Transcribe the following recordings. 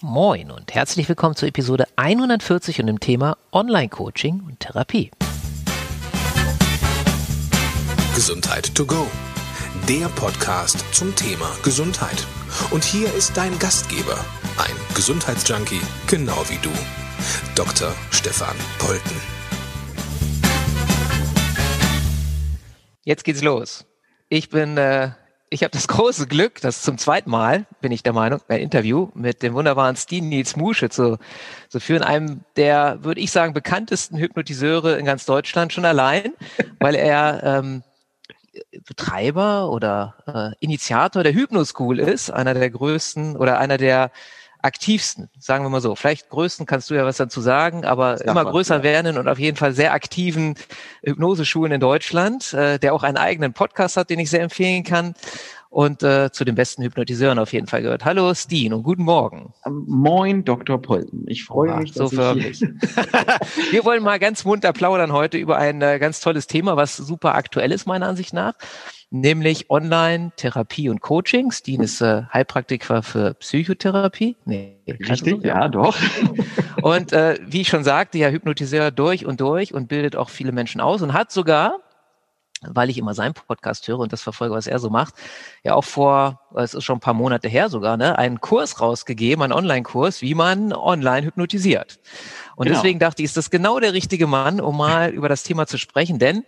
Moin und herzlich willkommen zur Episode 140 und dem Thema Online-Coaching und Therapie. Gesundheit to go. Der Podcast zum Thema Gesundheit. Und hier ist dein Gastgeber, ein Gesundheitsjunkie, genau wie du, Dr. Stefan Polten. Jetzt geht's los. Ich bin äh, ich habe das große Glück, dass zum zweiten Mal, bin ich der Meinung, ein Interview mit dem wunderbaren Steen Nils Musche zu, zu führen, einem der, würde ich sagen, bekanntesten Hypnotiseure in ganz Deutschland schon allein, weil er ähm, Betreiber oder äh, Initiator der Hypnoschool ist, einer der größten oder einer der aktivsten, sagen wir mal so. Vielleicht größten kannst du ja was dazu sagen, aber immer was, größer ja. werden und auf jeden Fall sehr aktiven Hypnoseschulen in Deutschland, äh, der auch einen eigenen Podcast hat, den ich sehr empfehlen kann und äh, zu den besten Hypnotiseuren auf jeden Fall gehört. Hallo Steen und guten Morgen. Moin Dr. Polten. Ich freue Oha, mich, dass so förmlich. Wir wollen mal ganz munter plaudern heute über ein äh, ganz tolles Thema, was super aktuell ist meiner Ansicht nach nämlich Online-Therapie und Coachings. Dean ist äh, Heilpraktiker für Psychotherapie. Nee, Richtig, so? ja, doch. und äh, wie ich schon sagte, ja, Hypnotiseur durch und durch und bildet auch viele Menschen aus und hat sogar weil ich immer seinen Podcast höre und das verfolge, was er so macht, ja auch vor, es ist schon ein paar Monate her sogar, ne, einen Kurs rausgegeben, einen Online-Kurs, wie man online hypnotisiert. Und genau. deswegen dachte ich, ist das genau der richtige Mann, um mal über das Thema zu sprechen, denn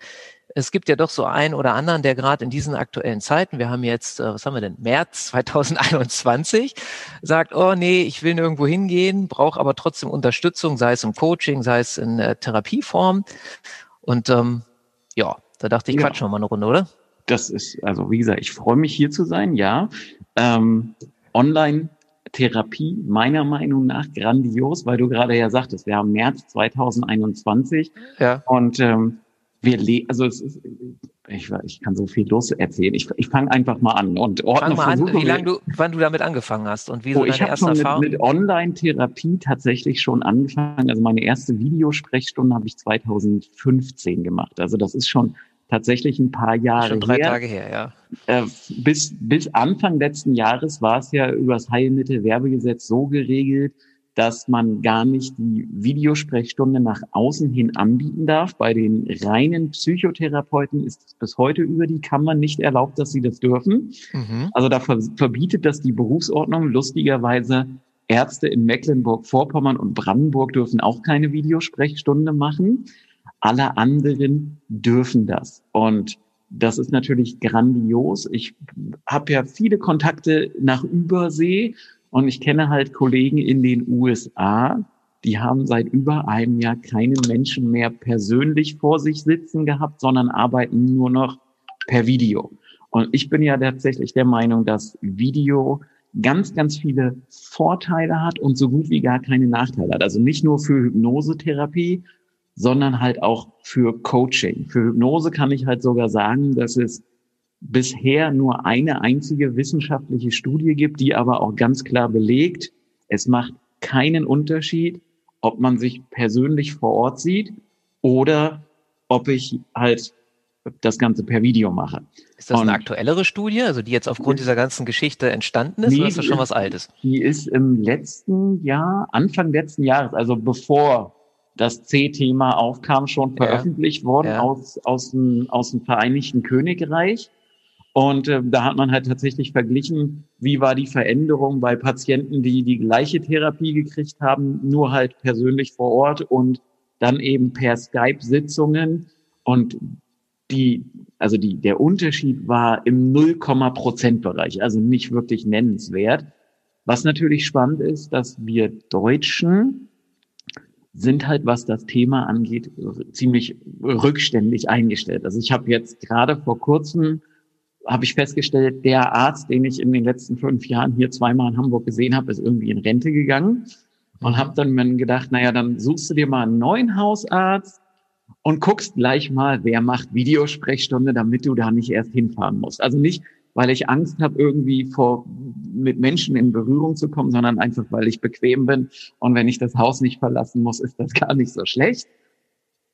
es gibt ja doch so einen oder anderen, der gerade in diesen aktuellen Zeiten, wir haben jetzt, äh, was haben wir denn, März 2021, sagt, oh nee, ich will nirgendwo hingehen, brauche aber trotzdem Unterstützung, sei es im Coaching, sei es in äh, Therapieform. Und ähm, ja, da dachte ich, ja. quatschen wir mal eine Runde, oder? Das ist, also wie gesagt, ich freue mich hier zu sein, ja. Ähm, Online Therapie meiner Meinung nach grandios, weil du gerade ja sagtest, wir haben März 2021 ja. und ähm, wir le also es ist, ich, ich kann so viel los erzählen. Ich, ich fange einfach mal an und ordne Fang mal an, wie lange du, wann du damit angefangen hast und wie so oh, deine ich erste schon Erfahrung? Mit, mit Online-Therapie tatsächlich schon angefangen. Also meine erste Videosprechstunde habe ich 2015 gemacht. Also das ist schon tatsächlich ein paar Jahre schon drei her. Tage her, ja. Äh, bis bis Anfang letzten Jahres war es ja über das Heilmittelwerbegesetz so geregelt, dass man gar nicht die Videosprechstunde nach außen hin anbieten darf. Bei den reinen Psychotherapeuten ist es bis heute über die Kammer nicht erlaubt, dass sie das dürfen. Mhm. Also da verbietet das die Berufsordnung. Lustigerweise Ärzte in Mecklenburg-Vorpommern und Brandenburg dürfen auch keine Videosprechstunde machen. Alle anderen dürfen das. Und das ist natürlich grandios. Ich habe ja viele Kontakte nach Übersee und ich kenne halt Kollegen in den USA, die haben seit über einem Jahr keinen Menschen mehr persönlich vor sich sitzen gehabt, sondern arbeiten nur noch per Video. Und ich bin ja tatsächlich der Meinung, dass Video ganz, ganz viele Vorteile hat und so gut wie gar keine Nachteile hat. Also nicht nur für Hypnosetherapie, sondern halt auch für Coaching. Für Hypnose kann ich halt sogar sagen, dass es bisher nur eine einzige wissenschaftliche Studie gibt, die aber auch ganz klar belegt, es macht keinen Unterschied, ob man sich persönlich vor Ort sieht oder ob ich halt das Ganze per Video mache. Ist das Und eine aktuellere Studie, also die jetzt aufgrund dieser ganzen Geschichte entstanden ist, nee, oder ist das schon was Altes? Die ist im letzten Jahr, Anfang letzten Jahres, also bevor das C-Thema aufkam, schon veröffentlicht ja, worden ja. Aus, aus, dem, aus dem Vereinigten Königreich. Und äh, da hat man halt tatsächlich verglichen, wie war die Veränderung bei Patienten, die die gleiche Therapie gekriegt haben, nur halt persönlich vor Ort und dann eben per Skype-Sitzungen. Und die, also die, der Unterschied war im 0, Prozent also nicht wirklich nennenswert. Was natürlich spannend ist, dass wir Deutschen sind halt, was das Thema angeht, ziemlich rückständig eingestellt. Also ich habe jetzt gerade vor kurzem habe ich festgestellt, der Arzt, den ich in den letzten fünf Jahren hier zweimal in Hamburg gesehen habe, ist irgendwie in Rente gegangen. Und habe dann mir gedacht, naja, dann suchst du dir mal einen neuen Hausarzt und guckst gleich mal, wer macht Videosprechstunde, damit du da nicht erst hinfahren musst. Also nicht, weil ich Angst habe, irgendwie vor mit Menschen in Berührung zu kommen, sondern einfach, weil ich bequem bin. Und wenn ich das Haus nicht verlassen muss, ist das gar nicht so schlecht.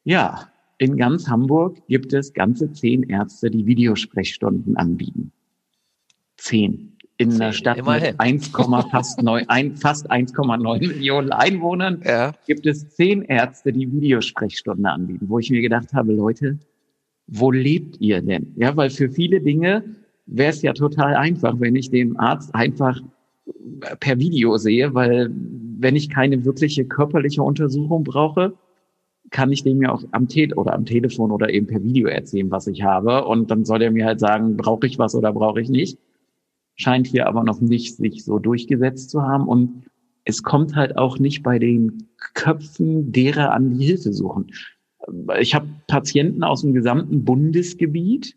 Ja, in ganz Hamburg gibt es ganze zehn Ärzte, die Videosprechstunden anbieten. Zehn. in einer Stadt Immerhin. mit 1, fast 9, ein, fast 1,9 Millionen Einwohnern ja. gibt es zehn Ärzte, die Videosprechstunde anbieten, wo ich mir gedacht habe, Leute, wo lebt ihr denn? Ja, weil für viele Dinge wäre es ja total einfach, wenn ich den Arzt einfach per Video sehe, weil wenn ich keine wirkliche körperliche Untersuchung brauche, kann ich dem ja auch am Te oder am Telefon oder eben per Video erzählen, was ich habe. Und dann soll er mir halt sagen, brauche ich was oder brauche ich nicht. Scheint hier aber noch nicht sich so durchgesetzt zu haben. Und es kommt halt auch nicht bei den Köpfen derer an, die Hilfe suchen. Ich habe Patienten aus dem gesamten Bundesgebiet,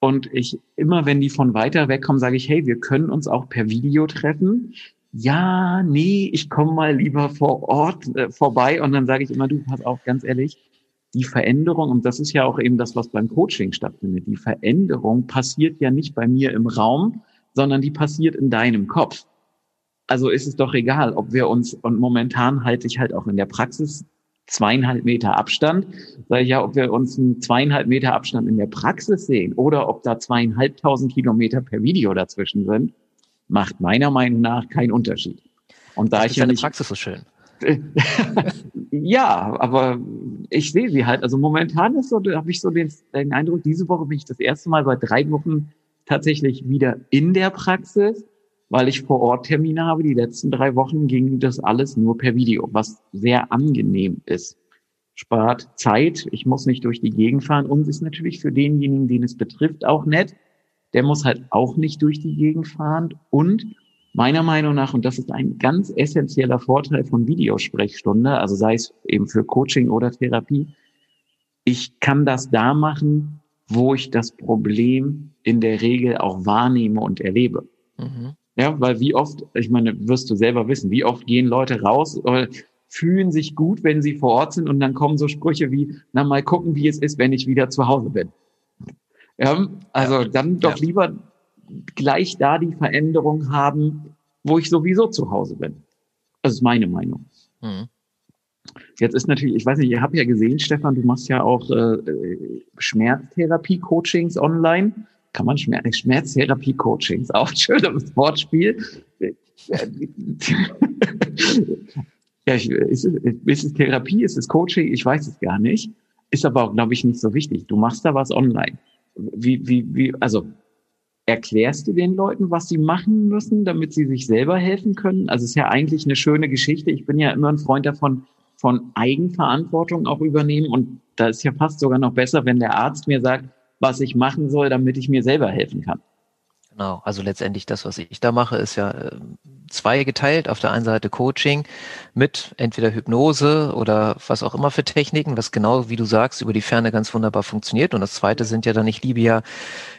und ich immer, wenn die von weiter weg kommen, sage ich, hey, wir können uns auch per Video treffen. Ja, nee, ich komme mal lieber vor Ort äh, vorbei. Und dann sage ich immer, du, pass auf, ganz ehrlich, die Veränderung, und das ist ja auch eben das, was beim Coaching stattfindet, die Veränderung passiert ja nicht bei mir im Raum, sondern die passiert in deinem Kopf. Also ist es doch egal, ob wir uns, und momentan halte ich halt auch in der Praxis zweieinhalb Meter Abstand. Sag ich ja, ob wir uns einen zweieinhalb Meter Abstand in der Praxis sehen oder ob da zweieinhalbtausend Kilometer per Video dazwischen sind, macht meiner Meinung nach keinen Unterschied. Und da das ich ja nicht Praxis so schön. ja, aber ich sehe sie halt. Also momentan ist so, habe ich so den, den Eindruck, diese Woche bin ich das erste Mal seit drei Wochen tatsächlich wieder in der Praxis weil ich vor Ort Termine habe. Die letzten drei Wochen ging das alles nur per Video, was sehr angenehm ist. Spart Zeit, ich muss nicht durch die Gegend fahren und ist natürlich für denjenigen, den es betrifft, auch nett. Der muss halt auch nicht durch die Gegend fahren und meiner Meinung nach, und das ist ein ganz essentieller Vorteil von Videosprechstunde, also sei es eben für Coaching oder Therapie, ich kann das da machen, wo ich das Problem in der Regel auch wahrnehme und erlebe. Mhm. Ja, weil wie oft, ich meine, wirst du selber wissen, wie oft gehen Leute raus oder fühlen sich gut, wenn sie vor Ort sind und dann kommen so Sprüche wie, na mal gucken, wie es ist, wenn ich wieder zu Hause bin. Ja, also dann doch ja. lieber gleich da die Veränderung haben, wo ich sowieso zu Hause bin. Das ist meine Meinung. Mhm. Jetzt ist natürlich, ich weiß nicht, ihr habt ja gesehen, Stefan, du machst ja auch äh, Schmerztherapie-Coachings online kann man Schmerz Schmerztherapie-Coachings, auch ein schönes Wortspiel. ja, ist, es, ist es Therapie, ist es Coaching? Ich weiß es gar nicht. Ist aber auch, glaube ich, nicht so wichtig. Du machst da was online. Wie, wie, wie, also erklärst du den Leuten, was sie machen müssen, damit sie sich selber helfen können? Also es ist ja eigentlich eine schöne Geschichte. Ich bin ja immer ein Freund davon, von Eigenverantwortung auch übernehmen. Und da ist ja fast sogar noch besser, wenn der Arzt mir sagt, was ich machen soll, damit ich mir selber helfen kann. Genau, also letztendlich das, was ich da mache, ist ja äh, zweigeteilt. Auf der einen Seite Coaching mit entweder Hypnose oder was auch immer für Techniken, was genau, wie du sagst, über die Ferne ganz wunderbar funktioniert. Und das zweite sind ja dann, ich liebe ja,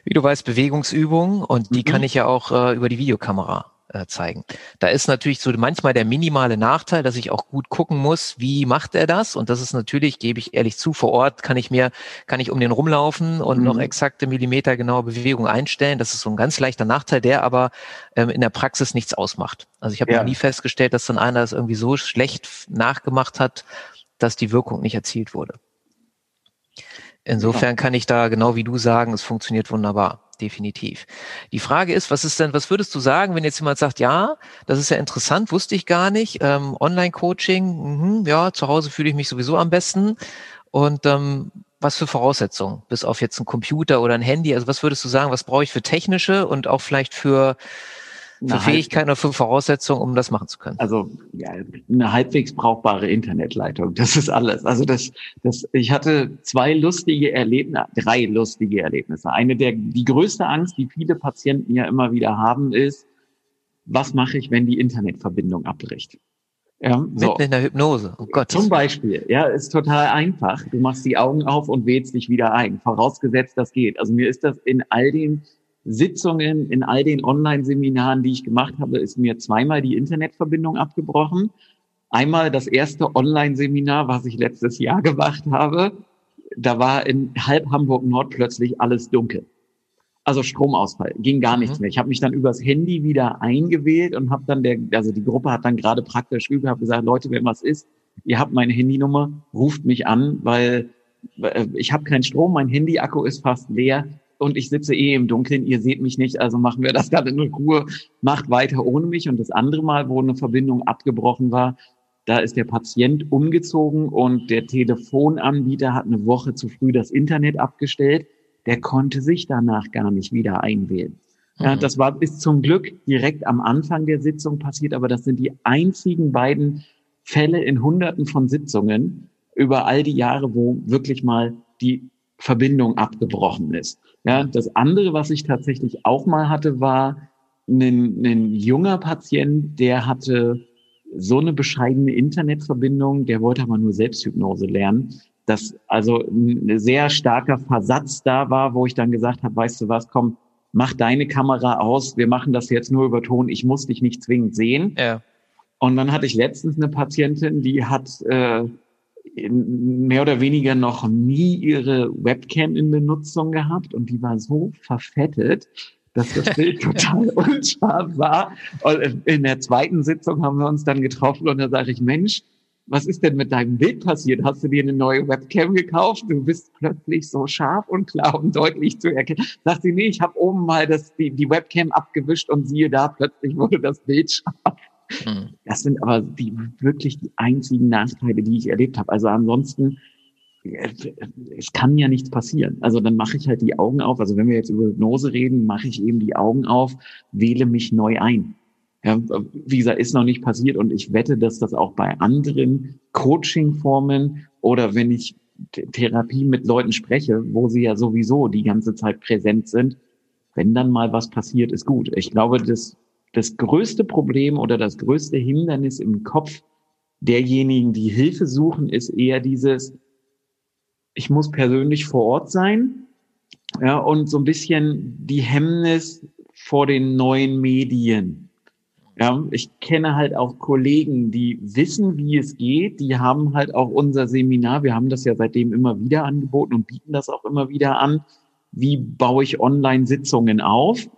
wie du weißt, Bewegungsübungen und die mhm. kann ich ja auch äh, über die Videokamera äh, zeigen. Da ist natürlich so manchmal der minimale Nachteil, dass ich auch gut gucken muss, wie macht er das? Und das ist natürlich, gebe ich ehrlich zu, vor Ort kann ich mir, kann ich um den rumlaufen und mhm. noch exakte Millimeter genaue Bewegung einstellen. Das ist so ein ganz leichter Nachteil, der aber ähm, in der Praxis nichts ausmacht. Also ich habe ja. noch nie festgestellt, dass dann einer das irgendwie so schlecht nachgemacht hat, dass die Wirkung nicht erzielt wurde. Insofern kann ich da genau wie du sagen, es funktioniert wunderbar definitiv. Die Frage ist, was ist denn, was würdest du sagen, wenn jetzt jemand sagt, ja, das ist ja interessant, wusste ich gar nicht, ähm, Online-Coaching, mh, ja, zu Hause fühle ich mich sowieso am besten. Und ähm, was für Voraussetzungen, bis auf jetzt ein Computer oder ein Handy, also was würdest du sagen, was brauche ich für technische und auch vielleicht für für Fähigkeiten oder für Voraussetzungen, um das machen zu können? Also ja, eine halbwegs brauchbare Internetleitung, das ist alles. Also das, das, ich hatte zwei lustige Erlebnisse, drei lustige Erlebnisse. Eine der, die größte Angst, die viele Patienten ja immer wieder haben, ist, was mache ich, wenn die Internetverbindung abbricht? Ja, so. Mitten in der Hypnose. Oh Gott. Zum Beispiel, ja, ist total einfach. Du machst die Augen auf und wählst dich wieder ein. Vorausgesetzt, das geht. Also mir ist das in all den Sitzungen, in all den Online-Seminaren, die ich gemacht habe, ist mir zweimal die Internetverbindung abgebrochen. Einmal das erste Online-Seminar, was ich letztes Jahr gemacht habe. Da war in halb Hamburg Nord plötzlich alles dunkel. Also Stromausfall, ging gar nichts mhm. mehr. Ich habe mich dann übers Handy wieder eingewählt und habe dann der, also die Gruppe hat dann gerade praktisch über, habe gesagt, Leute, wenn was ist, ihr habt meine Handynummer, ruft mich an, weil äh, ich habe keinen Strom, mein Handy-Akku ist fast leer und ich sitze eh im Dunkeln, ihr seht mich nicht, also machen wir das gerade in Ruhe, macht weiter ohne mich. Und das andere Mal, wo eine Verbindung abgebrochen war, da ist der Patient umgezogen und der Telefonanbieter hat eine Woche zu früh das Internet abgestellt. Der konnte sich danach gar nicht wieder einwählen. Ja, mhm. das war ist zum Glück direkt am Anfang der Sitzung passiert, aber das sind die einzigen beiden Fälle in Hunderten von Sitzungen über all die Jahre, wo wirklich mal die Verbindung abgebrochen ist. Ja, das andere, was ich tatsächlich auch mal hatte, war ein, ein junger Patient, der hatte so eine bescheidene Internetverbindung, der wollte aber nur Selbsthypnose lernen, dass also ein sehr starker Versatz da war, wo ich dann gesagt habe, weißt du was, komm, mach deine Kamera aus, wir machen das jetzt nur über Ton, ich muss dich nicht zwingend sehen. Ja. Und dann hatte ich letztens eine Patientin, die hat äh, mehr oder weniger noch nie ihre Webcam in Benutzung gehabt und die war so verfettet, dass das Bild total unscharf war. Und in der zweiten Sitzung haben wir uns dann getroffen und da sage ich, Mensch, was ist denn mit deinem Bild passiert? Hast du dir eine neue Webcam gekauft? Du bist plötzlich so scharf und klar und deutlich zu erkennen. Sagt sie, nee, ich habe oben mal das, die, die Webcam abgewischt und siehe da, plötzlich wurde das Bild scharf. Hm. Das sind aber die wirklich die einzigen Nachteile, die ich erlebt habe. Also ansonsten, es kann ja nichts passieren. Also dann mache ich halt die Augen auf. Also wenn wir jetzt über Hypnose reden, mache ich eben die Augen auf, wähle mich neu ein. Ja, wie gesagt, ist noch nicht passiert und ich wette, dass das auch bei anderen Coaching-Formen oder wenn ich Therapie mit Leuten spreche, wo sie ja sowieso die ganze Zeit präsent sind, wenn dann mal was passiert, ist gut. Ich glaube, das das größte Problem oder das größte Hindernis im Kopf derjenigen, die Hilfe suchen, ist eher dieses, ich muss persönlich vor Ort sein, ja, und so ein bisschen die Hemmnis vor den neuen Medien. Ja, ich kenne halt auch Kollegen, die wissen, wie es geht. Die haben halt auch unser Seminar. Wir haben das ja seitdem immer wieder angeboten und bieten das auch immer wieder an. Wie baue ich Online-Sitzungen auf?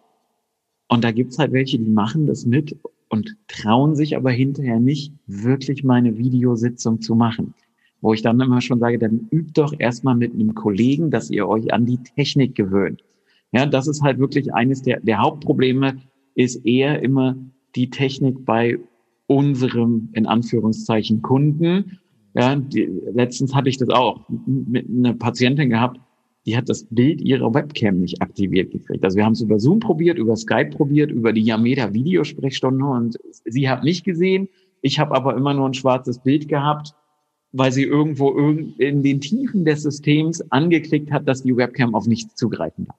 Und da gibt's halt welche, die machen das mit und trauen sich aber hinterher nicht, wirklich meine Videositzung zu machen. Wo ich dann immer schon sage, dann übt doch erstmal mit einem Kollegen, dass ihr euch an die Technik gewöhnt. Ja, das ist halt wirklich eines der, der Hauptprobleme, ist eher immer die Technik bei unserem, in Anführungszeichen, Kunden. Ja, die, letztens hatte ich das auch mit einer Patientin gehabt, die hat das Bild ihrer Webcam nicht aktiviert gekriegt. Also wir haben es über Zoom probiert, über Skype probiert, über die Yameda Videosprechstunde und sie hat nicht gesehen. Ich habe aber immer nur ein schwarzes Bild gehabt, weil sie irgendwo in den Tiefen des Systems angeklickt hat, dass die Webcam auf nichts zugreifen darf.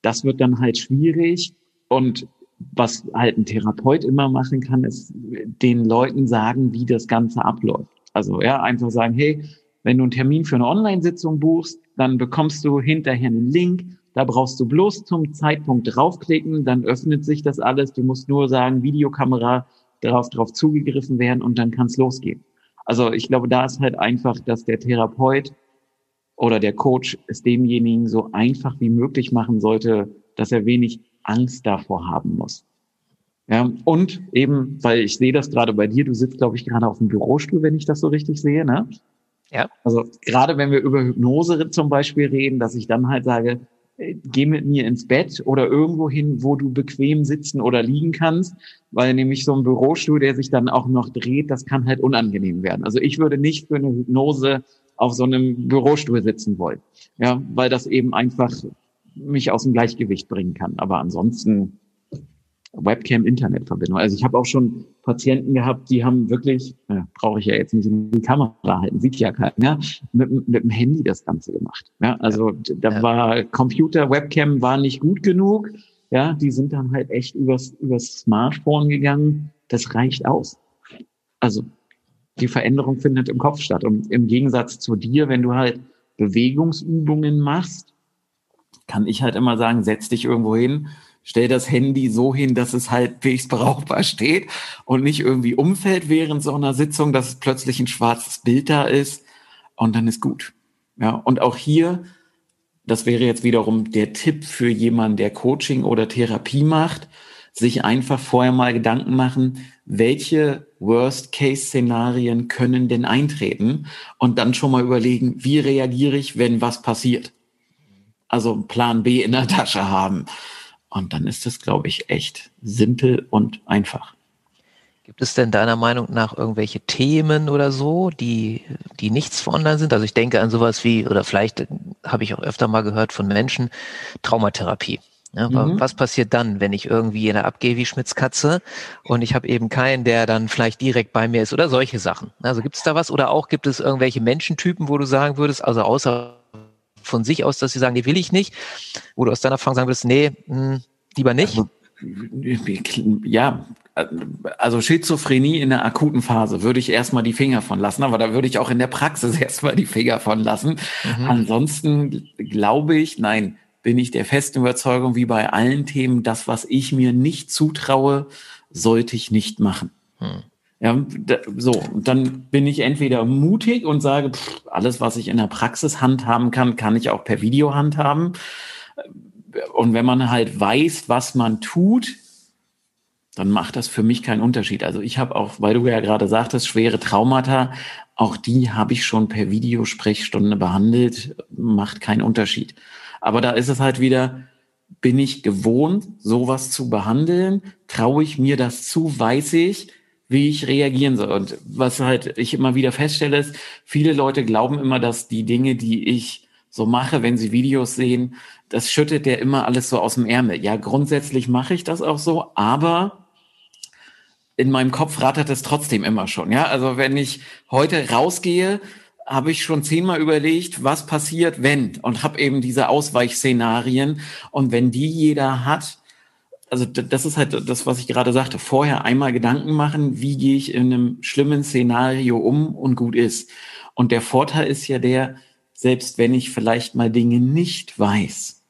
Das wird dann halt schwierig und was halt ein Therapeut immer machen kann, ist den Leuten sagen, wie das Ganze abläuft. Also ja, einfach sagen, hey, wenn du einen Termin für eine Online-Sitzung buchst, dann bekommst du hinterher einen Link. Da brauchst du bloß zum Zeitpunkt draufklicken, dann öffnet sich das alles. Du musst nur sagen, Videokamera, darauf, drauf zugegriffen werden und dann kann es losgehen. Also ich glaube, da ist halt einfach, dass der Therapeut oder der Coach es demjenigen so einfach wie möglich machen sollte, dass er wenig Angst davor haben muss. Ja, und eben, weil ich sehe das gerade bei dir, du sitzt, glaube ich, gerade auf dem Bürostuhl, wenn ich das so richtig sehe, ne? Ja. Also gerade wenn wir über Hypnose zum Beispiel reden, dass ich dann halt sage, äh, geh mit mir ins Bett oder irgendwo hin, wo du bequem sitzen oder liegen kannst, weil nämlich so ein Bürostuhl, der sich dann auch noch dreht, das kann halt unangenehm werden. Also ich würde nicht für eine Hypnose auf so einem Bürostuhl sitzen wollen, ja, weil das eben einfach mich aus dem Gleichgewicht bringen kann. Aber ansonsten Webcam-Internetverbindung. Also ich habe auch schon Patienten gehabt, die haben wirklich, äh, brauche ich ja jetzt nicht in die Kamera halten, sieht ja keiner, ja, mit, mit dem Handy das Ganze gemacht. Ja, also da ja. war Computer, Webcam war nicht gut genug. Ja, die sind dann halt echt übers, übers Smartphone gegangen. Das reicht aus. Also die Veränderung findet im Kopf statt. Und im Gegensatz zu dir, wenn du halt Bewegungsübungen machst, kann ich halt immer sagen, setz dich irgendwo hin, stell das Handy so hin, dass es halbwegs brauchbar steht und nicht irgendwie umfällt während so einer Sitzung, dass es plötzlich ein schwarzes Bild da ist und dann ist gut. Ja, und auch hier, das wäre jetzt wiederum der Tipp für jemanden, der Coaching oder Therapie macht, sich einfach vorher mal Gedanken machen, welche Worst-Case-Szenarien können denn eintreten und dann schon mal überlegen, wie reagiere ich, wenn was passiert. also Plan B in der Tasche haben. Und dann ist das, glaube ich, echt simpel und einfach. Gibt es denn deiner Meinung nach irgendwelche Themen oder so, die, die nichts für online sind? Also ich denke an sowas wie, oder vielleicht äh, habe ich auch öfter mal gehört von Menschen, Traumatherapie. Ja, mhm. Was passiert dann, wenn ich irgendwie in der abgehe wie Schmitzkatze und ich habe eben keinen, der dann vielleicht direkt bei mir ist oder solche Sachen? Also gibt es da was oder auch gibt es irgendwelche Menschentypen, wo du sagen würdest, also außer von sich aus, dass sie sagen, die will ich nicht, wo du aus deiner Erfahrung sagen würdest, nee, mh, hm, lieber nicht? Also, ja, also Schizophrenie in der akuten Phase würde ich erstmal die Finger von lassen, aber da würde ich auch in der Praxis erstmal die Finger von lassen. Mhm. Ansonsten glaube ich, nein, bin ich der festen Überzeugung, wie bei allen Themen, das, was ich mir nicht zutraue, sollte ich nicht machen. Mhm. Ja, so, dann bin ich entweder mutig und sage, pff, alles, was ich in der Praxis handhaben kann, kann ich auch per Video handhaben. Und wenn man halt weiß, was man tut, dann macht das für mich keinen Unterschied. Also ich habe auch, weil du ja gerade sagtest, schwere Traumata, auch die habe ich schon per Videosprechstunde behandelt, macht keinen Unterschied. Aber da ist es halt wieder, bin ich gewohnt, sowas zu behandeln? Traue ich mir das zu? Weiß ich, wie ich reagieren soll? Und was halt ich immer wieder feststelle, ist, viele Leute glauben immer, dass die Dinge, die ich so mache, wenn sie Videos sehen, das schüttet der immer alles so aus dem Ärmel. Ja, grundsätzlich mache ich das auch so, aber in meinem Kopf rattert es trotzdem immer schon. Ja, also wenn ich heute rausgehe, habe ich schon zehnmal überlegt, was passiert, wenn und habe eben diese Ausweichszenarien und wenn die jeder hat, also das ist halt das, was ich gerade sagte, vorher einmal Gedanken machen, wie gehe ich in einem schlimmen Szenario um und gut ist. Und der Vorteil ist ja der, selbst wenn ich vielleicht mal Dinge nicht weiß,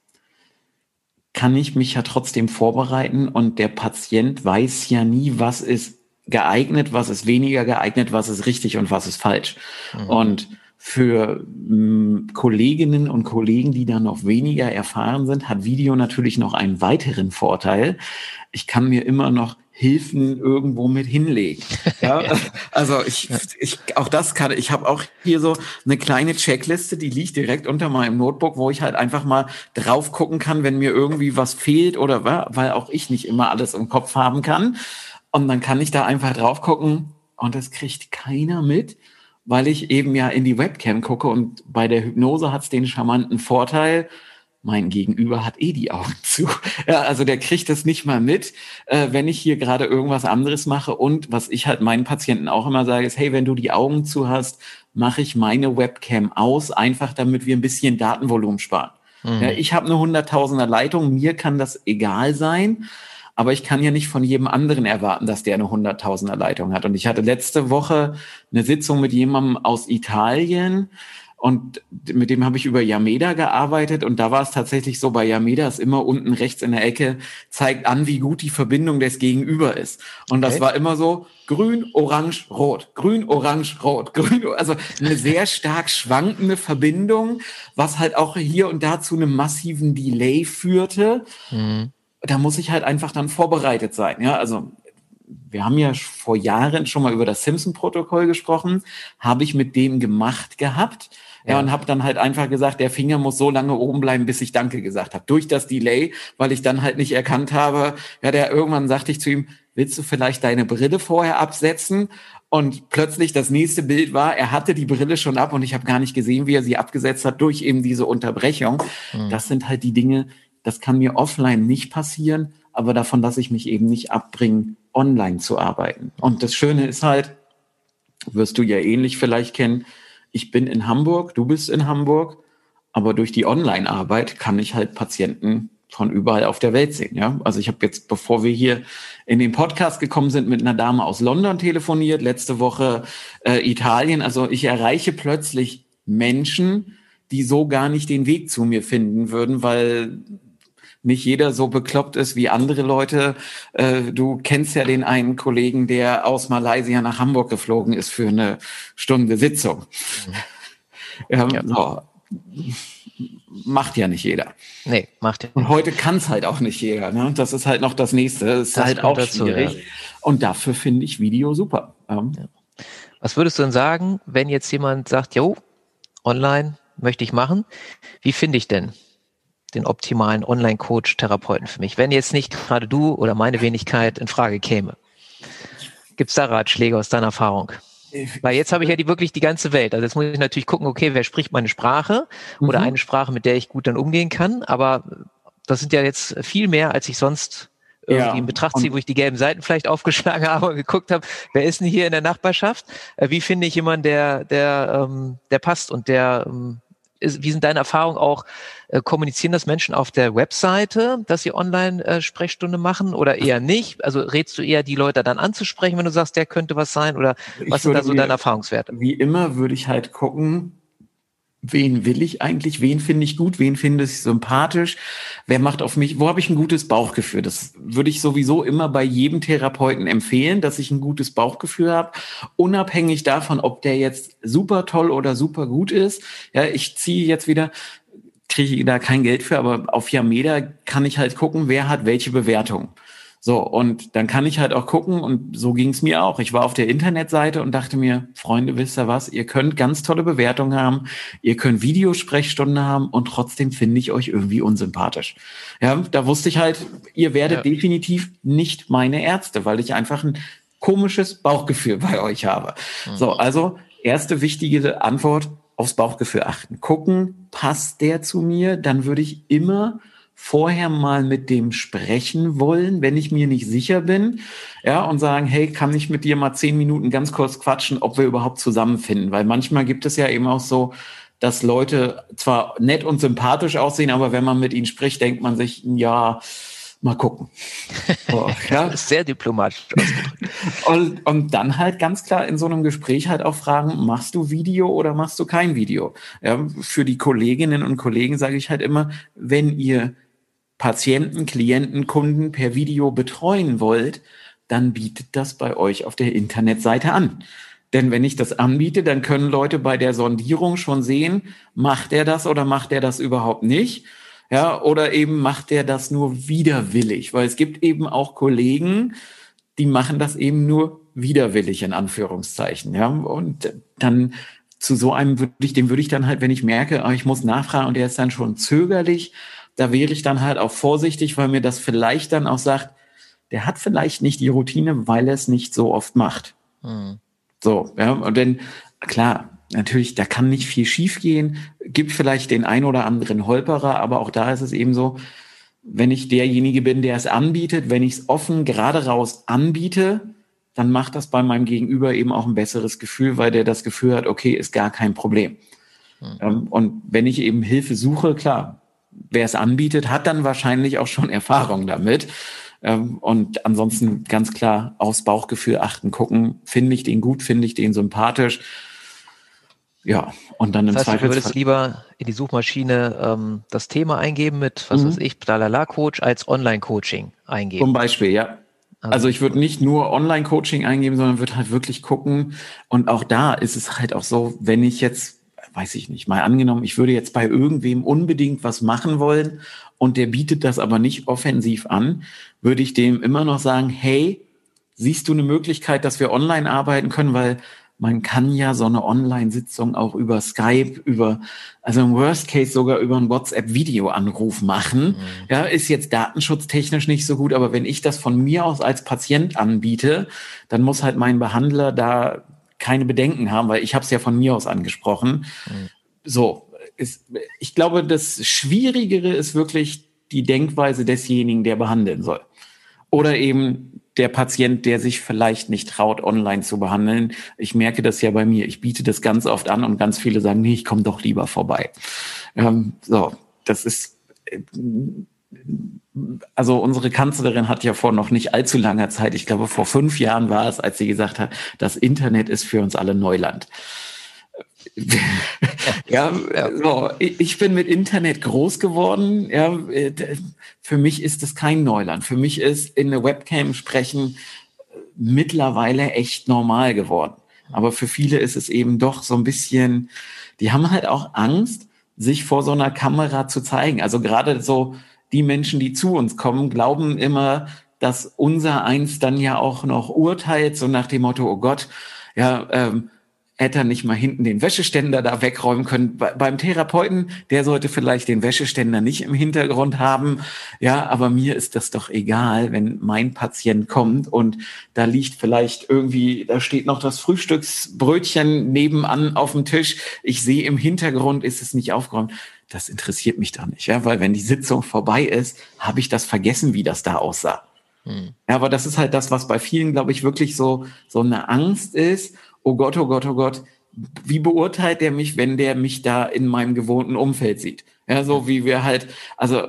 kann ich mich ja trotzdem vorbereiten und der Patient weiß ja nie, was ist geeignet, was ist weniger geeignet, was ist richtig und was ist falsch. Mhm. Und für mh, mm, Kolleginnen und Kollegen, die da noch weniger erfahren sind, hat Video natürlich noch einen weiteren Vorteil. Ich kann mir immer noch Hilfen irgendwo mit hinlegen. Ja? Also ich, ich auch das kann ich habe auch hier so eine kleine Checkliste, die liegt direkt unter meinem Notebook, wo ich halt einfach mal drauf gucken kann, wenn mir irgendwie was fehlt oder weil auch ich nicht immer alles im Kopf haben kann. Und dann kann ich da einfach drauf gucken und das kriegt keiner mit, weil ich eben ja in die Webcam gucke und bei der Hypnose hat es den charmanten Vorteil, mein Gegenüber hat eh die Augen zu. Ja, also der kriegt das nicht mal mit, äh, wenn ich hier gerade irgendwas anderes mache. Und was ich halt meinen Patienten auch immer sage, ist, hey, wenn du die Augen zu hast, mache ich meine Webcam aus, einfach damit wir ein bisschen Datenvolumen sparen. Mhm. Ja, ich habe eine hunderttausender Leitung, mir kann das egal sein. Aber ich kann ja nicht von jedem anderen erwarten, dass der eine hunderttausender Leitung hat. Und ich hatte letzte Woche eine Sitzung mit jemandem aus Italien, und mit dem habe ich über Yameda gearbeitet und da war es tatsächlich so, bei Yameda ist immer unten rechts in der Ecke, zeigt an, wie gut die Verbindung des Gegenüber ist. Und das okay. war immer so grün, orange, rot, grün, orange, rot, grün, also eine sehr stark schwankende Verbindung, was halt auch hier und da zu einem massiven Delay führte. Mhm. Da muss ich halt einfach dann vorbereitet sein. Ja, also wir haben ja vor Jahren schon mal über das Simpson-Protokoll gesprochen, habe ich mit dem gemacht gehabt. Ja, und habe dann halt einfach gesagt, der Finger muss so lange oben bleiben, bis ich Danke gesagt habe. Durch das Delay, weil ich dann halt nicht erkannt habe, ja, der irgendwann sagte ich zu ihm, willst du vielleicht deine Brille vorher absetzen? Und plötzlich das nächste Bild war, er hatte die Brille schon ab und ich habe gar nicht gesehen, wie er sie abgesetzt hat durch eben diese Unterbrechung. Mhm. Das sind halt die Dinge, das kann mir offline nicht passieren, aber davon lasse ich mich eben nicht abbringen, online zu arbeiten. Und das Schöne ist halt, wirst du ja ähnlich vielleicht kennen, ich bin in Hamburg, du bist in Hamburg, aber durch die Online-Arbeit kann ich halt Patienten von überall auf der Welt sehen. Ja, also ich habe jetzt, bevor wir hier in den Podcast gekommen sind, mit einer Dame aus London telefoniert, letzte Woche äh, Italien. Also ich erreiche plötzlich Menschen, die so gar nicht den Weg zu mir finden würden, weil nicht jeder so bekloppt ist wie andere Leute. Äh, du kennst ja den einen Kollegen, der aus Malaysia nach Hamburg geflogen ist für eine Stunde Sitzung. Mhm. Ja, ja. So. Macht ja nicht jeder. Nee, macht ja. Und heute kann es halt auch nicht jeder. Ne? Das ist halt noch das Nächste. Das ist das halt auch dazu, schwierig. Ja. Und dafür finde ich Video super. Ja. Was würdest du denn sagen, wenn jetzt jemand sagt, jo, online möchte ich machen, wie finde ich denn den optimalen Online-Coach-Therapeuten für mich, wenn jetzt nicht gerade du oder meine Wenigkeit in Frage käme? Gibt es da Ratschläge aus deiner Erfahrung? Weil jetzt habe ich ja die wirklich die ganze Welt. Also jetzt muss ich natürlich gucken, okay, wer spricht meine Sprache oder mhm. eine Sprache, mit der ich gut dann umgehen kann. Aber das sind ja jetzt viel mehr, als ich sonst irgendwie ja. in Betracht ziehe, wo ich die gelben Seiten vielleicht aufgeschlagen habe und geguckt habe, wer ist denn hier in der Nachbarschaft? Äh, wie finde ich jemanden, der, der, ähm, der passt und der ähm, ist, wie sind deine Erfahrungen auch, äh, kommunizieren das Menschen auf der Webseite, dass sie Online-Sprechstunde äh, machen oder eher nicht? Also rätst du eher die Leute dann anzusprechen, wenn du sagst, der könnte was sein oder was sind da so deine Erfahrungswerte? Wie immer würde ich halt gucken, wen will ich eigentlich, wen finde ich gut, wen finde ich sympathisch, wer macht auf mich, wo habe ich ein gutes Bauchgefühl. Das würde ich sowieso immer bei jedem Therapeuten empfehlen, dass ich ein gutes Bauchgefühl habe, unabhängig davon, ob der jetzt super toll oder super gut ist. Ja, ich ziehe jetzt wieder, kriege ich da kein Geld für, aber auf Yameda kann ich halt gucken, wer hat welche Bewertung. So, und dann kann ich halt auch gucken, und so ging es mir auch. Ich war auf der Internetseite und dachte mir, Freunde, wisst ihr was, ihr könnt ganz tolle Bewertungen haben, ihr könnt Videosprechstunden haben und trotzdem finde ich euch irgendwie unsympathisch. Ja, da wusste ich halt, ihr werdet ja. definitiv nicht meine Ärzte, weil ich einfach ein komisches Bauchgefühl bei euch habe. Mhm. So, also erste wichtige Antwort, aufs Bauchgefühl achten. Gucken, passt der zu mir? Dann würde ich immer vorher mal mit dem sprechen wollen, wenn ich mir nicht sicher bin, ja, und sagen, hey, kann ich mit dir mal zehn Minuten ganz kurz quatschen, ob wir überhaupt zusammenfinden? Weil manchmal gibt es ja eben auch so, dass Leute zwar nett und sympathisch aussehen, aber wenn man mit ihnen spricht, denkt man sich, ja, mal gucken. So, ja. Sehr diplomatisch und, und dann halt ganz klar in so einem Gespräch halt auch fragen, machst du Video oder machst du kein Video? Ja, für die Kolleginnen und Kollegen sage ich halt immer, wenn ihr Patienten, Klienten, Kunden per Video betreuen wollt, dann bietet das bei euch auf der Internetseite an. Denn wenn ich das anbiete, dann können Leute bei der Sondierung schon sehen, macht er das oder macht er das überhaupt nicht? Ja, oder eben macht er das nur widerwillig? Weil es gibt eben auch Kollegen, die machen das eben nur widerwillig in Anführungszeichen. Ja, und dann zu so einem würde ich, dem würde ich dann halt, wenn ich merke, ah, ich muss nachfragen und er ist dann schon zögerlich, da wäre ich dann halt auch vorsichtig, weil mir das vielleicht dann auch sagt, der hat vielleicht nicht die Routine, weil er es nicht so oft macht. Mhm. So, ja, und dann, klar, natürlich, da kann nicht viel schiefgehen, gibt vielleicht den ein oder anderen Holperer, aber auch da ist es eben so, wenn ich derjenige bin, der es anbietet, wenn ich es offen gerade raus anbiete, dann macht das bei meinem Gegenüber eben auch ein besseres Gefühl, weil der das Gefühl hat, okay, ist gar kein Problem. Mhm. Und wenn ich eben Hilfe suche, klar, wer es anbietet, hat dann wahrscheinlich auch schon Erfahrung damit. Ähm, und ansonsten ganz klar aufs Bauchgefühl achten, gucken, finde ich den gut, finde ich den sympathisch. Ja, und dann im das heißt, Du würdest lieber in die Suchmaschine ähm, das Thema eingeben mit, was mhm. weiß ich, Dalala-Coach als Online-Coaching eingeben. Zum Beispiel, ja. Also, also ich würde nicht nur Online-Coaching eingeben, sondern würde halt wirklich gucken. Und auch da ist es halt auch so, wenn ich jetzt weiß ich nicht, mal angenommen, ich würde jetzt bei irgendwem unbedingt was machen wollen und der bietet das aber nicht offensiv an, würde ich dem immer noch sagen, hey, siehst du eine Möglichkeit, dass wir online arbeiten können, weil man kann ja so eine Online-Sitzung auch über Skype, über, also im Worst Case sogar über einen WhatsApp-Video-Anruf machen. Mhm. Ja, ist jetzt datenschutztechnisch nicht so gut, aber wenn ich das von mir aus als Patient anbiete, dann muss halt mein Behandler da keine Bedenken haben, weil ich habe es ja von mir aus angesprochen. Mhm. So, ist, ich glaube, das Schwierigere ist wirklich die Denkweise desjenigen, der behandeln soll. Oder eben der Patient, der sich vielleicht nicht traut, online zu behandeln. Ich merke das ja bei mir. Ich biete das ganz oft an und ganz viele sagen, nee, ich komme doch lieber vorbei. Ähm, so, das ist äh, also unsere Kanzlerin hat ja vor noch nicht allzu langer Zeit, ich glaube vor fünf Jahren war es, als sie gesagt hat, das Internet ist für uns alle Neuland. ja, so, ich bin mit Internet groß geworden. Ja, für mich ist es kein Neuland. Für mich ist in der Webcam sprechen mittlerweile echt normal geworden. Aber für viele ist es eben doch so ein bisschen, die haben halt auch Angst, sich vor so einer Kamera zu zeigen. Also gerade so die Menschen, die zu uns kommen, glauben immer, dass unser Eins dann ja auch noch urteilt, so nach dem Motto, oh Gott, ja, ähm, hätte er nicht mal hinten den Wäscheständer da wegräumen können. Be beim Therapeuten, der sollte vielleicht den Wäscheständer nicht im Hintergrund haben. Ja, aber mir ist das doch egal, wenn mein Patient kommt und da liegt vielleicht irgendwie, da steht noch das Frühstücksbrötchen nebenan auf dem Tisch. Ich sehe im Hintergrund, ist es nicht aufgeräumt. Das interessiert mich doch nicht, ja, weil wenn die Sitzung vorbei ist, habe ich das vergessen, wie das da aussah. Hm. Ja, aber das ist halt das, was bei vielen, glaube ich, wirklich so, so eine Angst ist oh Gott, oh Gott, oh Gott, wie beurteilt der mich, wenn der mich da in meinem gewohnten Umfeld sieht? Ja, so wie wir halt, also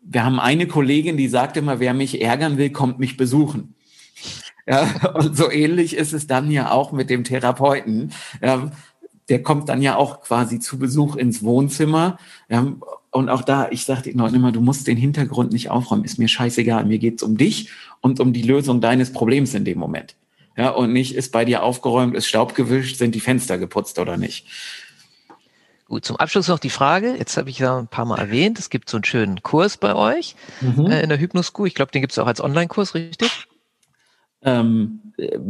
wir haben eine Kollegin, die sagt immer, wer mich ärgern will, kommt mich besuchen. Ja, und so ähnlich ist es dann ja auch mit dem Therapeuten. Ja, der kommt dann ja auch quasi zu Besuch ins Wohnzimmer. Ja, und auch da, ich sage den Leuten immer, du musst den Hintergrund nicht aufräumen, ist mir scheißegal. Mir geht's um dich und um die Lösung deines Problems in dem Moment ja, und nicht ist bei dir aufgeräumt, ist Staub gewischt, sind die Fenster geputzt oder nicht. Gut, zum Abschluss noch die Frage. Jetzt habe ich ja ein paar Mal erwähnt, es gibt so einen schönen Kurs bei euch mhm. äh, in der Hypnoschool. Ich glaube, den gibt es auch als Online-Kurs, richtig? Ähm,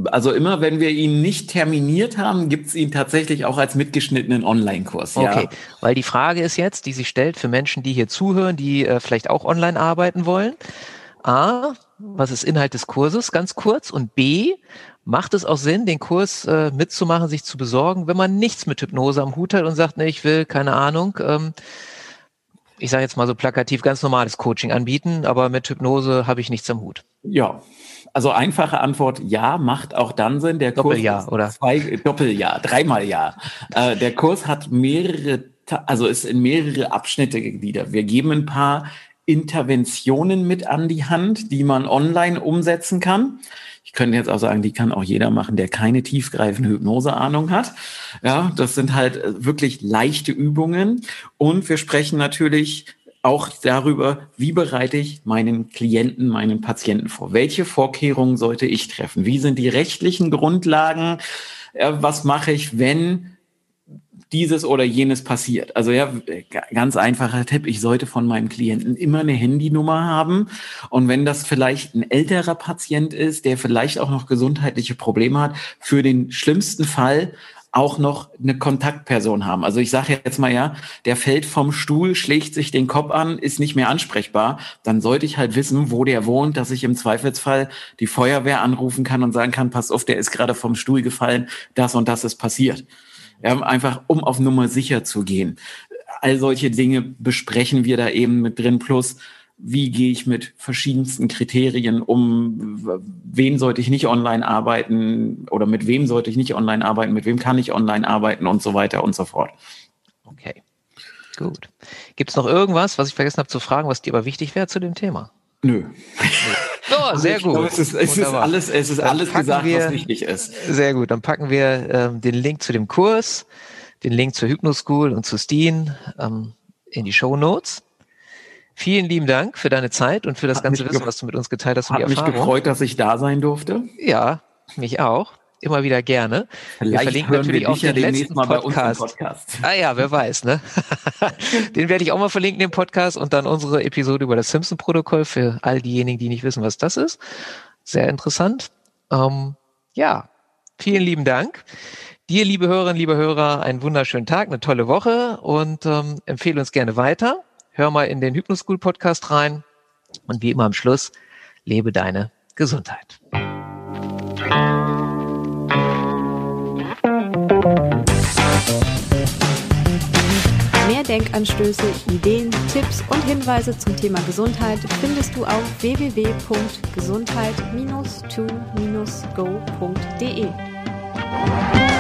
also immer, wenn wir ihn nicht terminiert haben, gibt es ihn tatsächlich auch als mitgeschnittenen Online-Kurs. Ja. Okay, weil die Frage ist jetzt, die sich stellt für Menschen, die hier zuhören, die äh, vielleicht auch online arbeiten wollen. A, was ist Inhalt des Kurses, ganz kurz? Und B, macht es auch Sinn, den Kurs äh, mitzumachen, sich zu besorgen, wenn man nichts mit Hypnose am Hut hat und sagt, ne, ich will, keine Ahnung, ähm, ich sage jetzt mal so plakativ, ganz normales Coaching anbieten, aber mit Hypnose habe ich nichts am Hut. Ja, also einfache Antwort, ja, macht auch dann Sinn. Der Doppeljahr, Kurs oder? Zwei, Doppeljahr, dreimal ja. äh, der Kurs hat mehrere, also ist in mehrere Abschnitte gegliedert. Wir geben ein paar Interventionen mit an die Hand, die man online umsetzen kann. Ich könnte jetzt auch sagen, die kann auch jeder machen, der keine tiefgreifende Hypnoseahnung hat. Ja, das sind halt äh, wirklich leichte Übungen. Und wir sprechen natürlich auch darüber, wie bereite ich meinen Klienten, meinen Patienten vor? Welche Vorkehrungen sollte ich treffen? Wie sind die rechtlichen Grundlagen? Was mache ich, wenn dieses oder jenes passiert. Also ja, ganz einfacher Tipp, ich sollte von meinem Klienten immer eine Handynummer haben. Und wenn das vielleicht ein älterer Patient ist, der vielleicht auch noch gesundheitliche Probleme hat, für den schlimmsten Fall auch noch eine Kontaktperson haben. Also ich sage jetzt mal ja, der fällt vom Stuhl, schlägt sich den Kopf an, ist nicht mehr ansprechbar, dann sollte ich halt wissen, wo der wohnt, dass ich im Zweifelsfall die Feuerwehr anrufen kann und sagen kann, pass auf, der ist gerade vom Stuhl gefallen, das und das ist passiert. Ja, einfach um auf Nummer sicher zu gehen. All solche Dinge besprechen wir da eben mit drin. Plus, wie gehe ich mit verschiedensten Kriterien um? Wen sollte ich nicht online arbeiten oder mit wem sollte ich nicht online arbeiten? Mit wem kann ich online arbeiten und so weiter und so fort. Okay, gut. Gibt es noch irgendwas, was ich vergessen habe zu fragen, was dir aber wichtig wäre zu dem Thema? Nö. Oh, sehr gut. Glaube, es ist, es ist alles, es ist alles gesagt, wir, was wichtig ist. Sehr gut. Dann packen wir ähm, den Link zu dem Kurs, den Link zur Hypnoschool und zu Steen ähm, in die Show Notes. Vielen lieben Dank für deine Zeit und für das hat ganze Wissen, was du mit uns geteilt hast. Hat mich gefreut, dass ich da sein durfte. Ja, mich auch immer wieder gerne. Vielleicht wir verlinken natürlich wir auch den ja letzten mal Podcast. Podcast. Ah ja, wer weiß, ne? den werde ich auch mal verlinken, den Podcast und dann unsere Episode über das Simpson-Protokoll für all diejenigen, die nicht wissen, was das ist. Sehr interessant. Ähm, ja, vielen lieben Dank. Dir, liebe Hörerinnen, liebe Hörer, einen wunderschönen Tag, eine tolle Woche und ähm, empfehle uns gerne weiter. Hör mal in den Hypnoschool Podcast rein und wie immer am Schluss, lebe deine Gesundheit. Mehr Denkanstöße, Ideen, Tipps und Hinweise zum Thema Gesundheit findest du auf www.gesundheit-to-go.de.